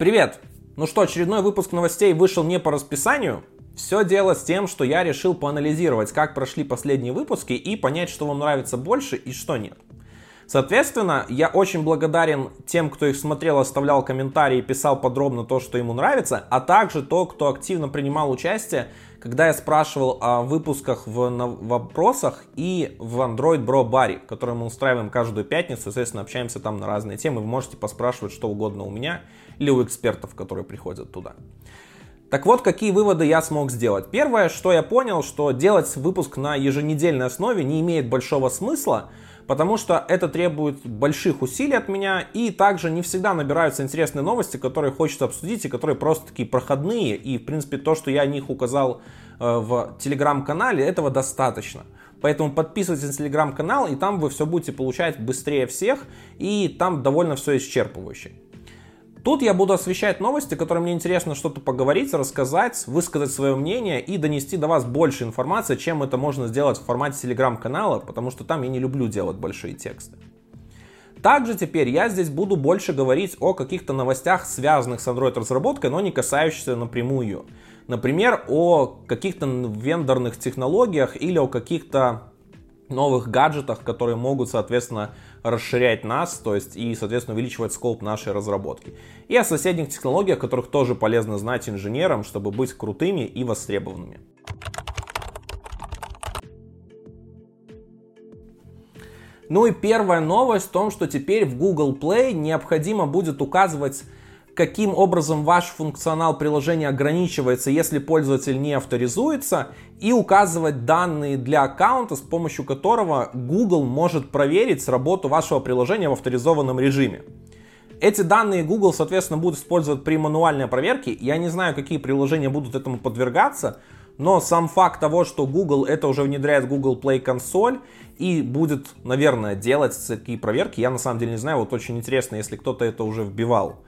Привет! Ну что, очередной выпуск новостей вышел не по расписанию. Все дело с тем, что я решил поанализировать, как прошли последние выпуски и понять, что вам нравится больше и что нет. Соответственно, я очень благодарен тем, кто их смотрел, оставлял комментарии, писал подробно то, что ему нравится, а также то, кто активно принимал участие, когда я спрашивал о выпусках в вопросах и в Android Bro Баре, который мы устраиваем каждую пятницу, соответственно, общаемся там на разные темы, вы можете поспрашивать что угодно у меня или у экспертов, которые приходят туда. Так вот, какие выводы я смог сделать. Первое, что я понял, что делать выпуск на еженедельной основе не имеет большого смысла, потому что это требует больших усилий от меня, и также не всегда набираются интересные новости, которые хочется обсудить, и которые просто такие проходные, и, в принципе, то, что я о них указал э, в телеграм-канале, этого достаточно. Поэтому подписывайтесь на телеграм-канал, и там вы все будете получать быстрее всех, и там довольно все исчерпывающе. Тут я буду освещать новости, которые мне интересно что-то поговорить, рассказать, высказать свое мнение и донести до вас больше информации, чем это можно сделать в формате телеграм-канала, потому что там я не люблю делать большие тексты. Также теперь я здесь буду больше говорить о каких-то новостях, связанных с Android разработкой, но не касающихся напрямую. Например, о каких-то вендорных технологиях или о каких-то новых гаджетах, которые могут, соответственно, расширять нас, то есть и, соответственно, увеличивать скоп нашей разработки. И о соседних технологиях, которых тоже полезно знать инженерам, чтобы быть крутыми и востребованными. Ну и первая новость в том, что теперь в Google Play необходимо будет указывать каким образом ваш функционал приложения ограничивается, если пользователь не авторизуется, и указывать данные для аккаунта, с помощью которого Google может проверить работу вашего приложения в авторизованном режиме. Эти данные Google, соответственно, будут использовать при мануальной проверке. Я не знаю, какие приложения будут этому подвергаться, но сам факт того, что Google это уже внедряет Google Play консоль и будет, наверное, делать такие проверки, я на самом деле не знаю. Вот очень интересно, если кто-то это уже вбивал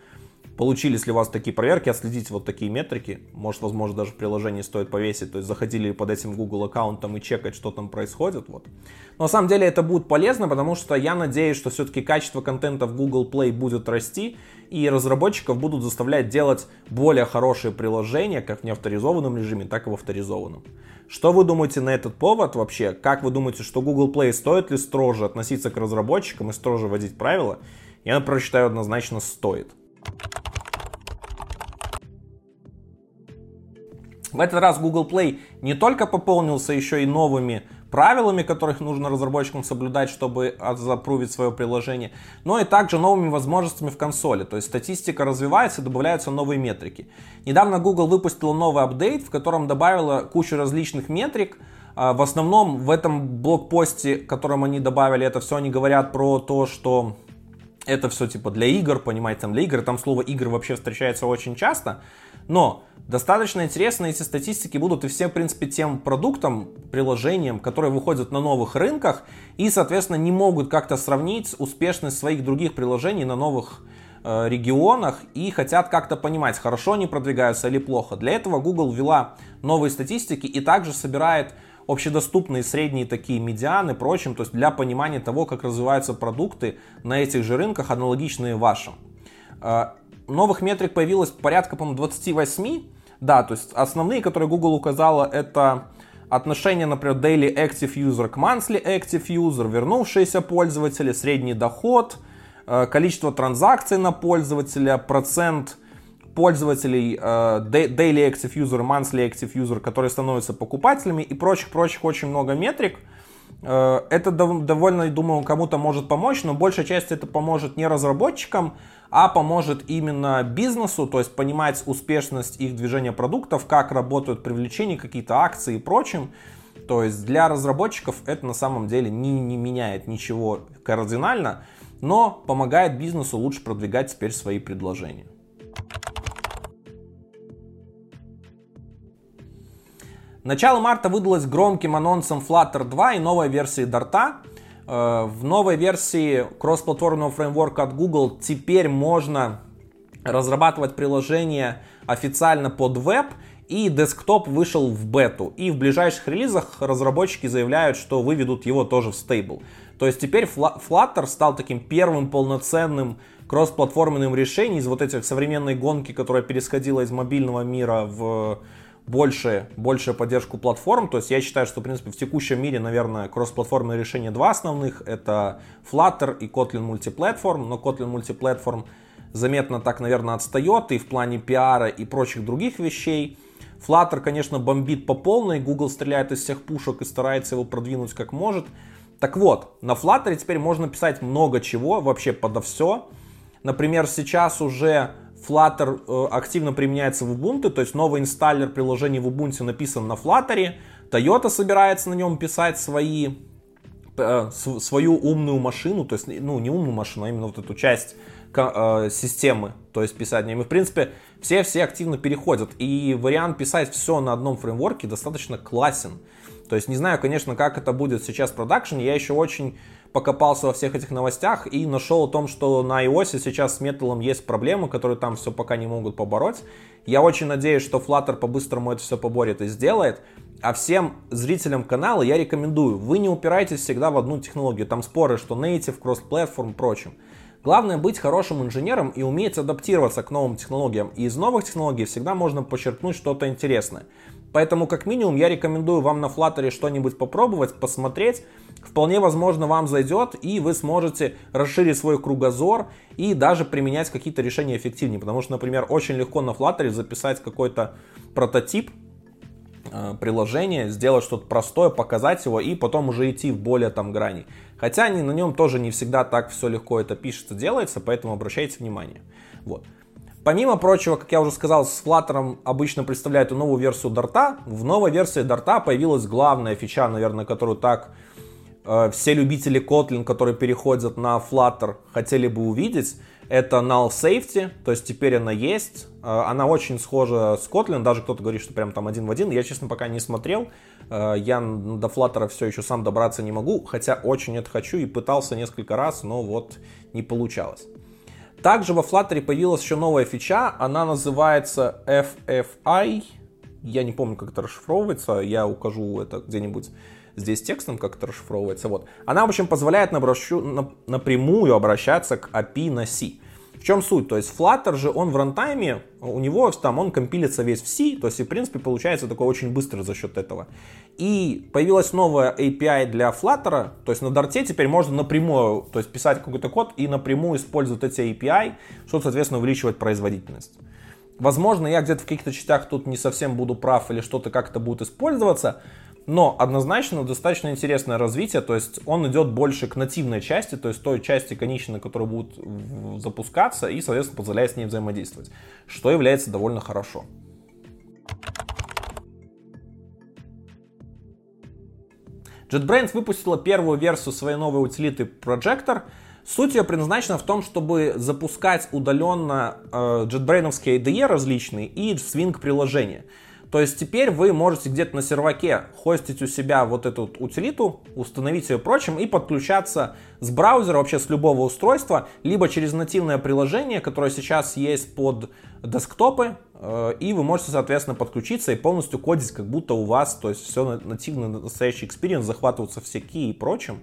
Получились ли у вас такие проверки, отследите вот такие метрики. Может, возможно, даже приложение стоит повесить. То есть заходили под этим Google аккаунтом и чекать, что там происходит. Вот. Но на самом деле это будет полезно, потому что я надеюсь, что все-таки качество контента в Google Play будет расти, и разработчиков будут заставлять делать более хорошие приложения, как в неавторизованном режиме, так и в авторизованном. Что вы думаете на этот повод вообще? Как вы думаете, что Google Play стоит ли строже относиться к разработчикам и строже вводить правила? Я, например, считаю, однозначно стоит. В этот раз Google Play не только пополнился еще и новыми правилами, которых нужно разработчикам соблюдать, чтобы запрувить свое приложение, но и также новыми возможностями в консоли. То есть статистика развивается добавляются новые метрики. Недавно Google выпустила новый апдейт, в котором добавила кучу различных метрик. А, в основном в этом блокпосте, которым они добавили, это все они говорят про то, что это все типа для игр, понимаете, там для игр, там слово игры вообще встречается очень часто, но достаточно интересно, эти статистики будут и всем, в принципе, тем продуктам, приложениям, которые выходят на новых рынках и, соответственно, не могут как-то сравнить успешность своих других приложений на новых э, регионах и хотят как-то понимать, хорошо они продвигаются или плохо. Для этого Google ввела новые статистики и также собирает общедоступные средние такие медианы, прочим, то есть для понимания того, как развиваются продукты на этих же рынках, аналогичные вашим. Э, новых метрик появилось порядка, по-моему, 28. Да, то есть основные, которые Google указала, это отношение, например, daily active user к monthly active user, вернувшиеся пользователи, средний доход, э, количество транзакций на пользователя, процент пользователей uh, Daily Active User, Monthly Active User, которые становятся покупателями и прочих-прочих очень много метрик. Uh, это довольно, думаю, кому-то может помочь, но большая часть это поможет не разработчикам, а поможет именно бизнесу, то есть понимать успешность их движения продуктов, как работают привлечения, какие-то акции и прочим. То есть для разработчиков это на самом деле не, не меняет ничего кардинально, но помогает бизнесу лучше продвигать теперь свои предложения. Начало марта выдалось громким анонсом Flutter 2 и новой версии Dart. Э, в новой версии кроссплатформенного фреймворка от Google теперь можно разрабатывать приложение официально под веб и десктоп вышел в бету. И в ближайших релизах разработчики заявляют, что выведут его тоже в стейбл. То есть теперь Flutter стал таким первым полноценным кроссплатформенным решением из вот этих современной гонки, которая пересходила из мобильного мира в больше, большую поддержку платформ. То есть я считаю, что, в принципе, в текущем мире, наверное, кроссплатформенные решения два основных. Это Flutter и Kotlin Multiplatform. Но Kotlin Multiplatform заметно так, наверное, отстает и в плане пиара и прочих других вещей. Flutter, конечно, бомбит по полной. Google стреляет из всех пушек и старается его продвинуть как может. Так вот, на Flutter теперь можно писать много чего, вообще подо все. Например, сейчас уже Flutter э, активно применяется в Ubuntu, то есть новый инсталлер приложений в Ubuntu написан на Flutter. Toyota собирается на нем писать свои, э, свою умную машину, то есть, ну, не умную машину, а именно вот эту часть э, системы, то есть писать нем. И, в принципе, все-все активно переходят. И вариант писать все на одном фреймворке достаточно классен. То есть не знаю, конечно, как это будет сейчас в продакшене. Я еще очень покопался во всех этих новостях и нашел о том, что на iOS сейчас с металлом есть проблемы, которые там все пока не могут побороть. Я очень надеюсь, что Flutter по-быстрому это все поборет и сделает. А всем зрителям канала я рекомендую, вы не упирайтесь всегда в одну технологию. Там споры, что native, cross-platform, прочим. Главное быть хорошим инженером и уметь адаптироваться к новым технологиям. И из новых технологий всегда можно подчеркнуть что-то интересное. Поэтому, как минимум, я рекомендую вам на Flutter что-нибудь попробовать, посмотреть. Вполне возможно, вам зайдет, и вы сможете расширить свой кругозор и даже применять какие-то решения эффективнее. Потому что, например, очень легко на Flutter записать какой-то прототип э, приложения, сделать что-то простое, показать его и потом уже идти в более там грани. Хотя на нем тоже не всегда так все легко это пишется, делается, поэтому обращайте внимание. Вот. Помимо прочего, как я уже сказал, с Flutter обычно представляют новую версию Dart. В новой версии Dart появилась главная фича, наверное, которую так э, все любители Kotlin, которые переходят на Flutter, хотели бы увидеть. Это null safety, то есть теперь она есть. Э, она очень схожа с Kotlin, даже кто-то говорит, что прям там один в один. Я, честно, пока не смотрел. Э, я до Flutter все еще сам добраться не могу, хотя очень это хочу и пытался несколько раз, но вот не получалось. Также во Flutter появилась еще новая фича, она называется FFI. Я не помню, как это расшифровывается, я укажу это где-нибудь здесь текстом, как это расшифровывается. Вот. Она, в общем, позволяет напрямую обращаться к API на C. В чем суть? То есть Flutter же, он в рантайме, у него там он компилится весь в C, то есть в принципе получается такой очень быстро за счет этого. И появилась новая API для Flutter, то есть на Dart теперь можно напрямую, то есть писать какой-то код и напрямую использовать эти API, чтобы, соответственно, увеличивать производительность. Возможно, я где-то в каких-то частях тут не совсем буду прав или что-то как-то будет использоваться, но однозначно достаточно интересное развитие, то есть он идет больше к нативной части, то есть той части конечной, которая будет запускаться и, соответственно, позволяет с ней взаимодействовать, что является довольно хорошо. JetBrains выпустила первую версию своей новой утилиты Projector. Суть ее предназначена в том, чтобы запускать удаленно э, JetBrains IDE различные и Swing приложения. То есть теперь вы можете где-то на серваке хостить у себя вот эту утилиту, установить ее прочим и подключаться с браузера, вообще с любого устройства, либо через нативное приложение, которое сейчас есть под десктопы, э, и вы можете, соответственно, подключиться и полностью кодить, как будто у вас, то есть все нативно, настоящий experience, захватываются все key и прочим.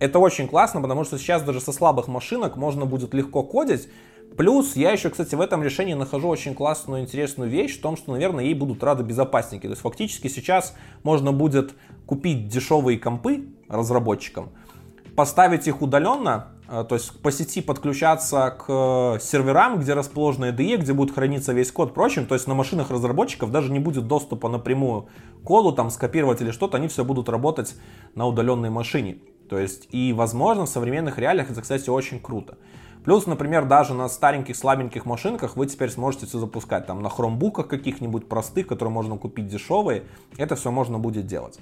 Это очень классно, потому что сейчас даже со слабых машинок можно будет легко кодить, Плюс я еще, кстати, в этом решении нахожу очень классную, интересную вещь в том, что, наверное, ей будут рады безопасники. То есть фактически сейчас можно будет купить дешевые компы разработчикам, поставить их удаленно, э, то есть по сети подключаться к серверам, где расположена IDE, где будет храниться весь код, прочим. То есть на машинах разработчиков даже не будет доступа напрямую к коду, там скопировать или что-то, они все будут работать на удаленной машине. То есть и, возможно, в современных реалиях это, кстати, очень круто. Плюс, например, даже на стареньких слабеньких машинках вы теперь сможете все запускать. Там на хромбуках каких-нибудь простых, которые можно купить дешевые, это все можно будет делать.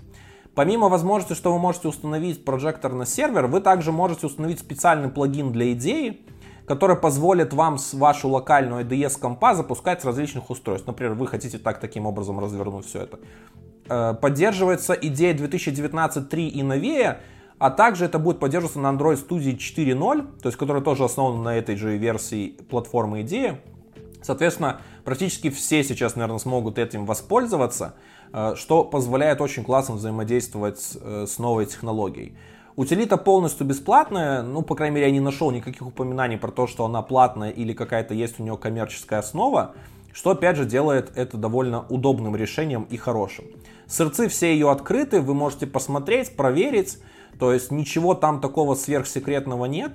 Помимо возможности, что вы можете установить прожектор на сервер, вы также можете установить специальный плагин для идеи, который позволит вам с вашу локальную IDE с компа запускать с различных устройств. Например, вы хотите так таким образом развернуть все это. Э, поддерживается идея 2019.3 и новее, а также это будет поддерживаться на Android Studio 4.0, то есть которая тоже основана на этой же версии платформы идеи. Соответственно, практически все сейчас, наверное, смогут этим воспользоваться, э, что позволяет очень классно взаимодействовать э, с новой технологией. Утилита полностью бесплатная, ну, по крайней мере, я не нашел никаких упоминаний про то, что она платная или какая-то есть у нее коммерческая основа, что, опять же, делает это довольно удобным решением и хорошим. Сырцы все ее открыты, вы можете посмотреть, проверить, то есть ничего там такого сверхсекретного нет.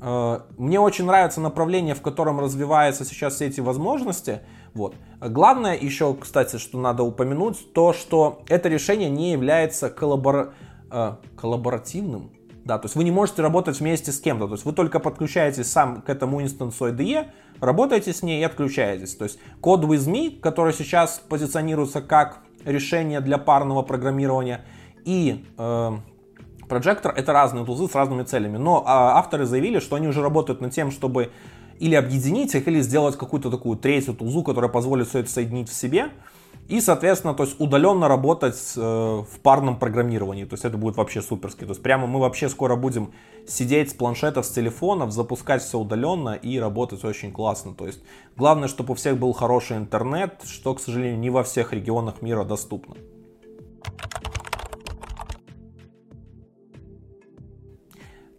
Э, мне очень нравится направление, в котором развиваются сейчас все эти возможности. Вот. Главное еще, кстати, что надо упомянуть, то, что это решение не является коллабор... э, коллаборативным. Да, то есть вы не можете работать вместе с кем-то. То есть вы только подключаетесь сам к этому инстансу IDE, работаете с ней и отключаетесь. То есть код with me, который сейчас позиционируется как решение для парного программирования, и э, Projector это разные тулзы с разными целями. Но а, авторы заявили, что они уже работают над тем, чтобы или объединить их, или сделать какую-то такую третью тулзу, которая позволит все это соединить в себе. И, соответственно, то есть удаленно работать э, в парном программировании. То есть это будет вообще суперски. То есть прямо мы вообще скоро будем сидеть с планшетов, с телефонов, запускать все удаленно и работать очень классно. То есть главное, чтобы у всех был хороший интернет, что, к сожалению, не во всех регионах мира доступно.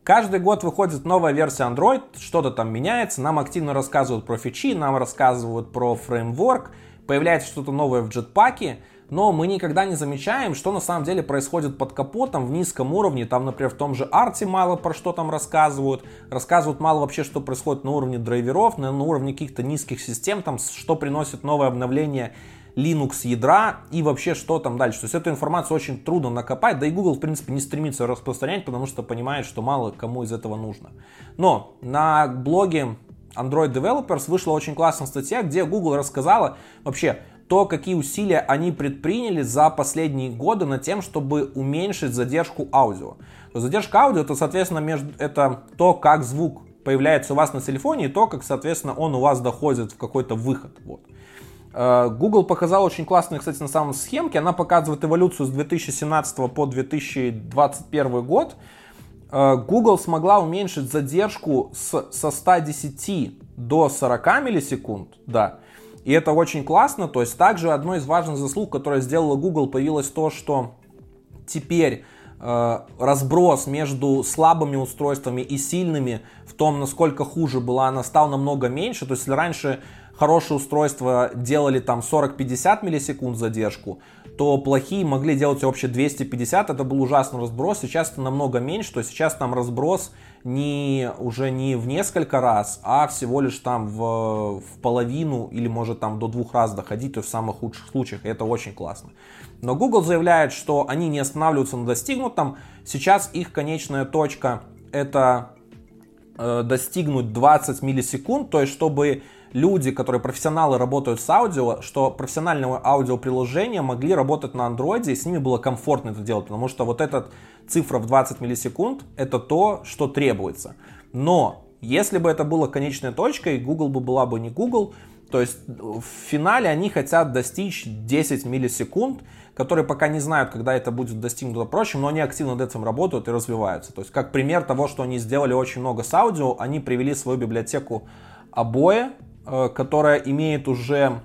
Каждый год выходит новая версия Android, что-то там меняется, нам активно рассказывают про фичи, нам рассказывают про фреймворк, появляется что-то новое в джетпаке, но мы никогда не замечаем, что на самом деле происходит под капотом в низком уровне. Там, например, в том же арте мало про что там рассказывают. Рассказывают мало вообще, что происходит на уровне драйверов, на, на уровне каких-то низких систем, там, что приносит новое обновление Linux ядра и вообще что там дальше. То есть эту информацию очень трудно накопать, да и Google в принципе не стремится распространять, потому что понимает, что мало кому из этого нужно. Но на блоге Android Developers вышла очень классная статья, где Google рассказала вообще то, какие усилия они предприняли за последние годы над тем, чтобы уменьшить задержку аудио. Задержка аудио это, соответственно, между, это то, как звук появляется у вас на телефоне и то, как, соответственно, он у вас доходит в какой-то выход. Вот. Э, Google показал очень классную, кстати, на самом схемке. Она показывает эволюцию с 2017 по 2021 год. Э, Google смогла уменьшить задержку с, со 110 до 40 миллисекунд, да. И это очень классно. То есть также одной из важных заслуг, которая сделала Google, появилось то, что теперь э, разброс между слабыми устройствами и сильными в том, насколько хуже была она, стал намного меньше. То есть если раньше хорошие устройства делали там 40-50 миллисекунд задержку, то плохие могли делать вообще 250, это был ужасный разброс, сейчас это намного меньше, то есть сейчас там разброс не, уже не в несколько раз, а всего лишь там в, в половину или может там до двух раз доходить, то есть в самых худших случаях, и это очень классно. Но Google заявляет, что они не останавливаются на достигнутом, сейчас их конечная точка это э, достигнуть 20 миллисекунд, то есть чтобы люди, которые профессионалы работают с аудио, что профессиональные аудиоприложения могли работать на андроиде, и с ними было комфортно это делать, потому что вот эта цифра в 20 миллисекунд это то, что требуется. Но если бы это было конечной точкой, Google бы была бы не Google, то есть в финале они хотят достичь 10 миллисекунд, которые пока не знают, когда это будет достигнуто прочим, но они активно над этим работают и развиваются. То есть как пример того, что они сделали очень много с аудио, они привели свою библиотеку обои, Э, которая имеет уже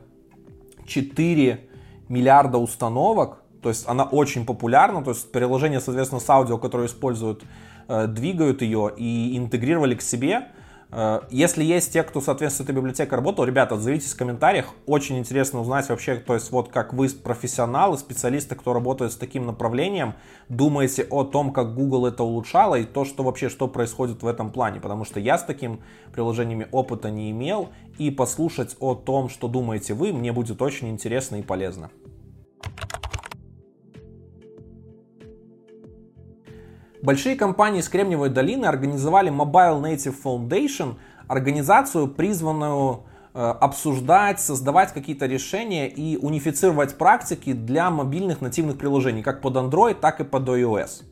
4 миллиарда установок, то есть она очень популярна, то есть приложения, соответственно, с аудио, которые используют, э, двигают ее и интегрировали к себе. Э, если есть те, кто, соответственно, с этой библиотекой работал, ребята, отзовитесь в комментариях. Очень интересно узнать вообще, то есть вот как вы профессионалы, специалисты, кто работает с таким направлением, думаете о том, как Google это улучшало и то, что вообще, что происходит в этом плане. Потому что я с таким приложениями опыта не имел, и послушать о том, что думаете вы, мне будет очень интересно и полезно. Большие компании из Кремниевой долины организовали Mobile Native Foundation, организацию, призванную э, обсуждать, создавать какие-то решения и унифицировать практики для мобильных нативных приложений, как под Android, так и под iOS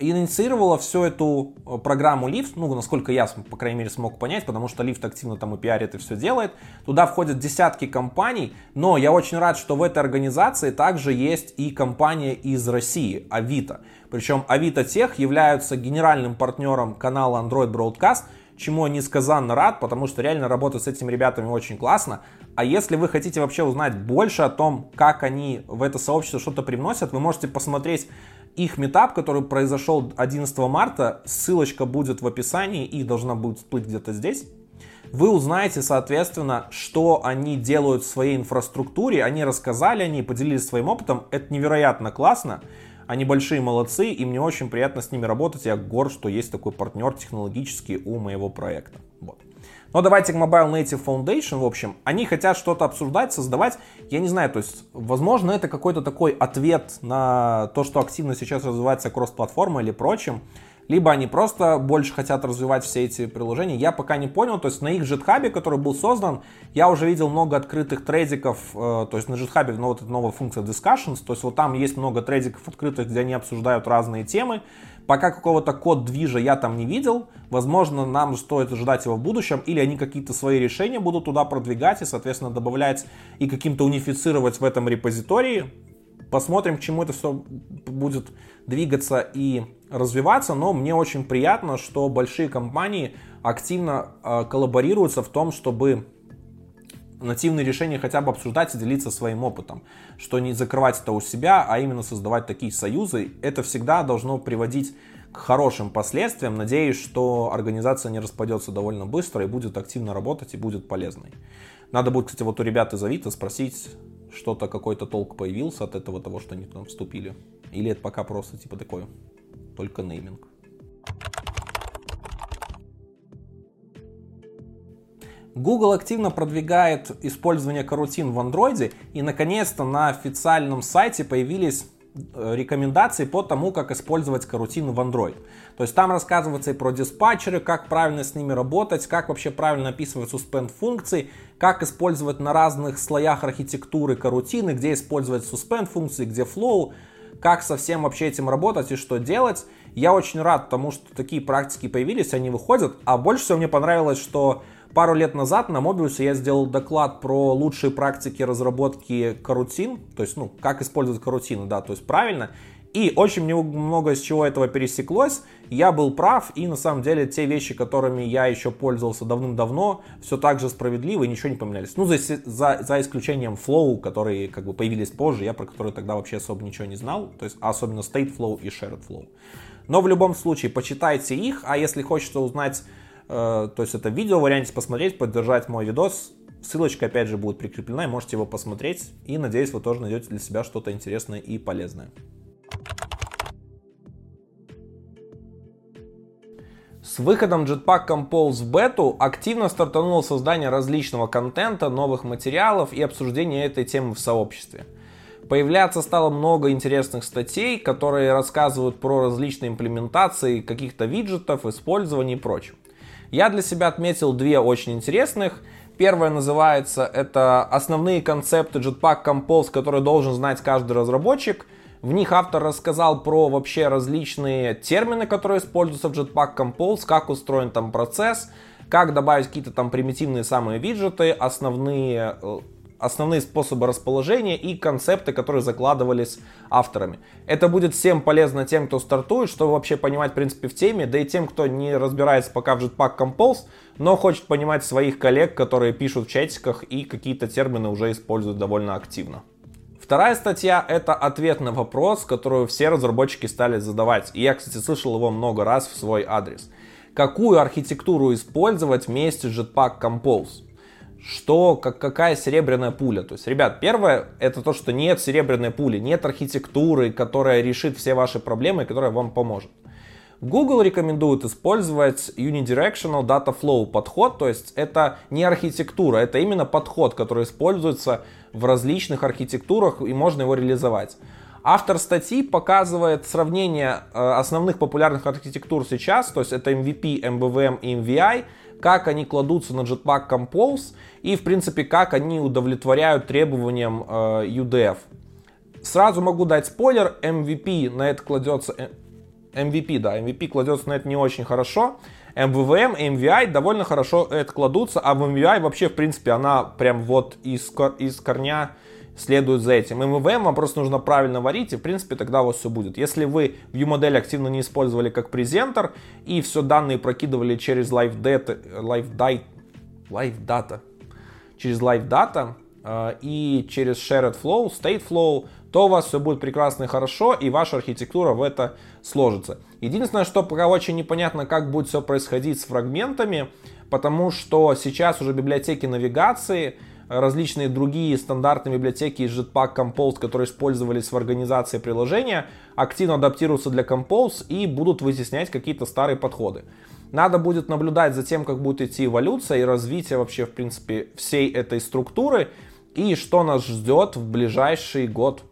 инициировала всю эту э, программу Lyft, ну, насколько я, по крайней мере, смог понять, потому что Lyft активно там и пиарит и все делает. Туда входят десятки компаний, но я очень рад, что в этой организации также есть и компания из России, Авито. Причем Авито Тех являются генеральным партнером канала Android Broadcast, чему я несказанно рад, потому что реально работать с этими ребятами очень классно. А если вы хотите вообще узнать больше о том, как они в это сообщество что-то привносят, вы можете посмотреть их метап, который произошел 11 марта. Ссылочка будет в описании и должна будет всплыть где-то здесь. Вы узнаете, соответственно, что они делают в своей инфраструктуре. Они рассказали, они поделились своим опытом. Это невероятно классно. Они большие молодцы, и мне очень приятно с ними работать. Я горд, что есть такой партнер технологический у моего проекта. Но давайте к Mobile Native Foundation, в общем, они хотят что-то обсуждать, создавать, я не знаю, то есть, возможно, это какой-то такой ответ на то, что активно сейчас развивается кросс-платформа или прочим, либо они просто больше хотят развивать все эти приложения. Я пока не понял, то есть на их JetHub, который был создан, я уже видел много открытых трейдиков, э, то есть на JetHub ну, вот эта новая функция Discussions, то есть вот там есть много трейдиков открытых, где они обсуждают разные темы. Пока какого-то код движа я там не видел, возможно, нам стоит ожидать его в будущем, или они какие-то свои решения будут туда продвигать и, соответственно, добавлять и каким-то унифицировать в этом репозитории. Посмотрим, к чему это все будет двигаться и развиваться, но мне очень приятно, что большие компании активно э, коллаборируются в том, чтобы нативные решения хотя бы обсуждать и делиться своим опытом. Что не закрывать это у себя, а именно создавать такие союзы. Это всегда должно приводить к хорошим последствиям. Надеюсь, что организация не распадется довольно быстро и будет активно работать и будет полезной. Надо будет, кстати, вот у ребят из Авито спросить, что-то, какой-то толк появился от этого того, что они там вступили. Или это пока просто типа такое, только нейминг. Google активно продвигает использование карутин в Android, и наконец-то на официальном сайте появились э, рекомендации по тому, как использовать карутины в Android. То есть там рассказывается и про диспатчеры, как правильно с ними работать, как вообще правильно описывать suspend функции, как использовать на разных слоях архитектуры карутины, где использовать suspend функции, где flow, как со всем вообще этим работать и что делать. Я очень рад тому, что такие практики появились, они выходят. А больше всего мне понравилось, что пару лет назад на Mobius я сделал доклад про лучшие практики разработки карутин, то есть, ну, как использовать карутины, да, то есть правильно. И очень много из чего этого пересеклось. Я был прав, и на самом деле те вещи, которыми я еще пользовался давным-давно, все так же справедливы и ничего не поменялись. Ну, за, за, за исключением Flow, которые как бы появились позже, я про которые тогда вообще особо ничего не знал, то есть особенно State Flow и Shared Flow. Но в любом случае, почитайте их, а если хочется узнать, то есть это видео варианте посмотреть, поддержать мой видос, ссылочка опять же будет прикреплена, и можете его посмотреть, и надеюсь, вы тоже найдете для себя что-то интересное и полезное. С выходом Jetpack Compose в бету активно стартануло создание различного контента, новых материалов и обсуждение этой темы в сообществе. Появляться стало много интересных статей, которые рассказывают про различные имплементации каких-то виджетов, использование и прочего. Я для себя отметил две очень интересных. Первая называется это основные концепты Jetpack Compose, которые должен знать каждый разработчик – в них автор рассказал про вообще различные термины, которые используются в Jetpack Compose, как устроен там процесс, как добавить какие-то там примитивные самые виджеты, основные, э, основные способы расположения и концепты, которые закладывались авторами. Это будет всем полезно тем, кто стартует, чтобы вообще понимать в принципе в теме, да и тем, кто не разбирается пока в Jetpack Compose, но хочет понимать своих коллег, которые пишут в чатиках и какие-то термины уже используют довольно активно. Вторая статья — это ответ на вопрос, который все разработчики стали задавать. И я, кстати, слышал его много раз в свой адрес. Какую архитектуру использовать вместе с Jetpack Compose? Что, как, какая серебряная пуля? То есть, ребят, первое, это то, что нет серебряной пули, нет архитектуры, которая решит все ваши проблемы которая вам поможет. Google рекомендует использовать Unidirectional Data Flow подход, то есть это не архитектура, это именно подход, который используется в различных архитектурах и можно его реализовать. Автор статьи показывает сравнение э, основных популярных архитектур сейчас, то есть это MVP, MVVM и MVI, как они кладутся на Jetpack Compose и, в принципе, как они удовлетворяют требованиям э, UDF. Сразу могу дать спойлер, MVP на это кладется, э, MVP, да, MVP кладется на это не очень хорошо. MVVM и MVI довольно хорошо это кладутся, а в MVI вообще, в принципе, она прям вот из, из корня следует за этим. MVM вам просто нужно правильно варить, и в принципе тогда у вас все будет. Если вы view-модель активно не использовали как презентер, и все данные прокидывали через Live Data, Live Data, через Live Data э, и через Shared Flow, State Flow, то у вас все будет прекрасно и хорошо, и ваша архитектура в это сложится. Единственное, что пока очень непонятно, как будет все происходить с фрагментами, потому что сейчас уже библиотеки навигации, различные другие стандартные библиотеки из Jetpack Compose, которые использовались в организации приложения, активно адаптируются для Compose и будут вытеснять какие-то старые подходы. Надо будет наблюдать за тем, как будет идти эволюция и развитие вообще, в принципе, всей этой структуры и что нас ждет в ближайший год.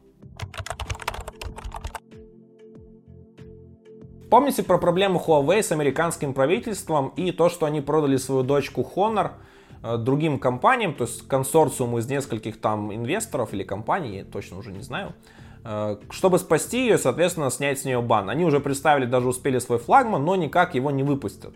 Помните про проблему Huawei с американским правительством и то, что они продали свою дочку Honor другим компаниям, то есть консорциуму из нескольких там инвесторов или компаний, я точно уже не знаю, э, чтобы спасти ее, соответственно, снять с нее бан. Они уже представили, даже успели свой флагман, но никак его не выпустят.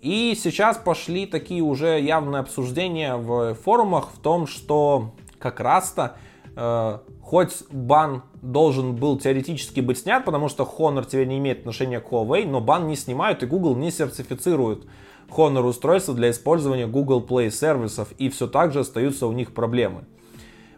И сейчас пошли такие уже явные обсуждения в форумах в том, что как раз-то э, хоть бан должен был теоретически быть снят, потому что Honor теперь не имеет отношения к Huawei, но бан не снимают и Google не сертифицирует Honor устройства для использования Google Play сервисов и все так же остаются у них проблемы.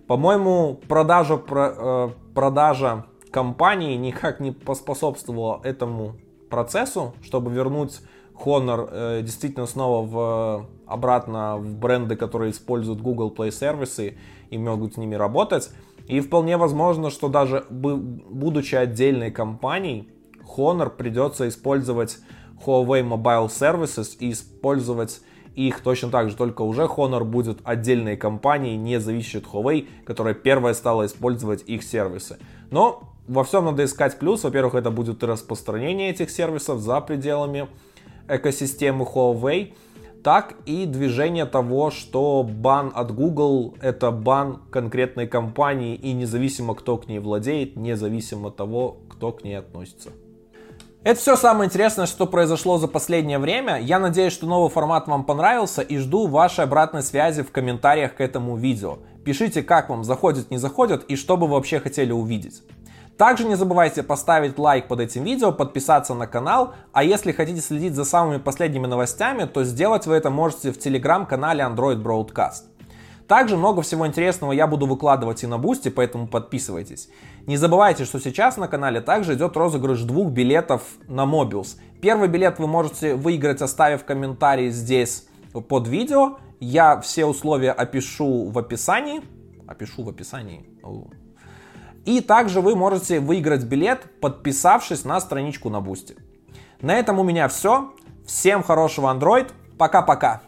По-моему, продажа, про, э, продажа компании никак не поспособствовала этому процессу, чтобы вернуть Honor э, действительно снова в, обратно в бренды, которые используют Google Play сервисы и могут с ними работать. И вполне возможно, что даже будучи отдельной компанией, Honor придется использовать Huawei Mobile Services и использовать их точно так же, только уже Honor будет отдельной компанией, не зависящей от Huawei, которая первая стала использовать их сервисы. Но во всем надо искать плюс. Во-первых, это будет распространение этих сервисов за пределами экосистемы Huawei так и движение того, что бан от Google это бан конкретной компании и независимо кто к ней владеет, независимо от того, кто к ней относится. Это все самое интересное, что произошло за последнее время. Я надеюсь, что новый формат вам понравился и жду вашей обратной связи в комментариях к этому видео. Пишите, как вам заходит, не заходит и что бы вы вообще хотели увидеть. Также не забывайте поставить лайк под этим видео, подписаться на канал, а если хотите следить за самыми последними новостями, то сделать вы это можете в телеграм-канале Android Broadcast. Также много всего интересного я буду выкладывать и на Boosty, поэтому подписывайтесь. Не забывайте, что сейчас на канале также идет розыгрыш двух билетов на Mobius. Первый билет вы можете выиграть, оставив комментарий здесь под видео. Я все условия опишу в описании. Опишу в описании. И также вы можете выиграть билет, подписавшись на страничку на Boosty. На этом у меня все. Всем хорошего Android. Пока-пока.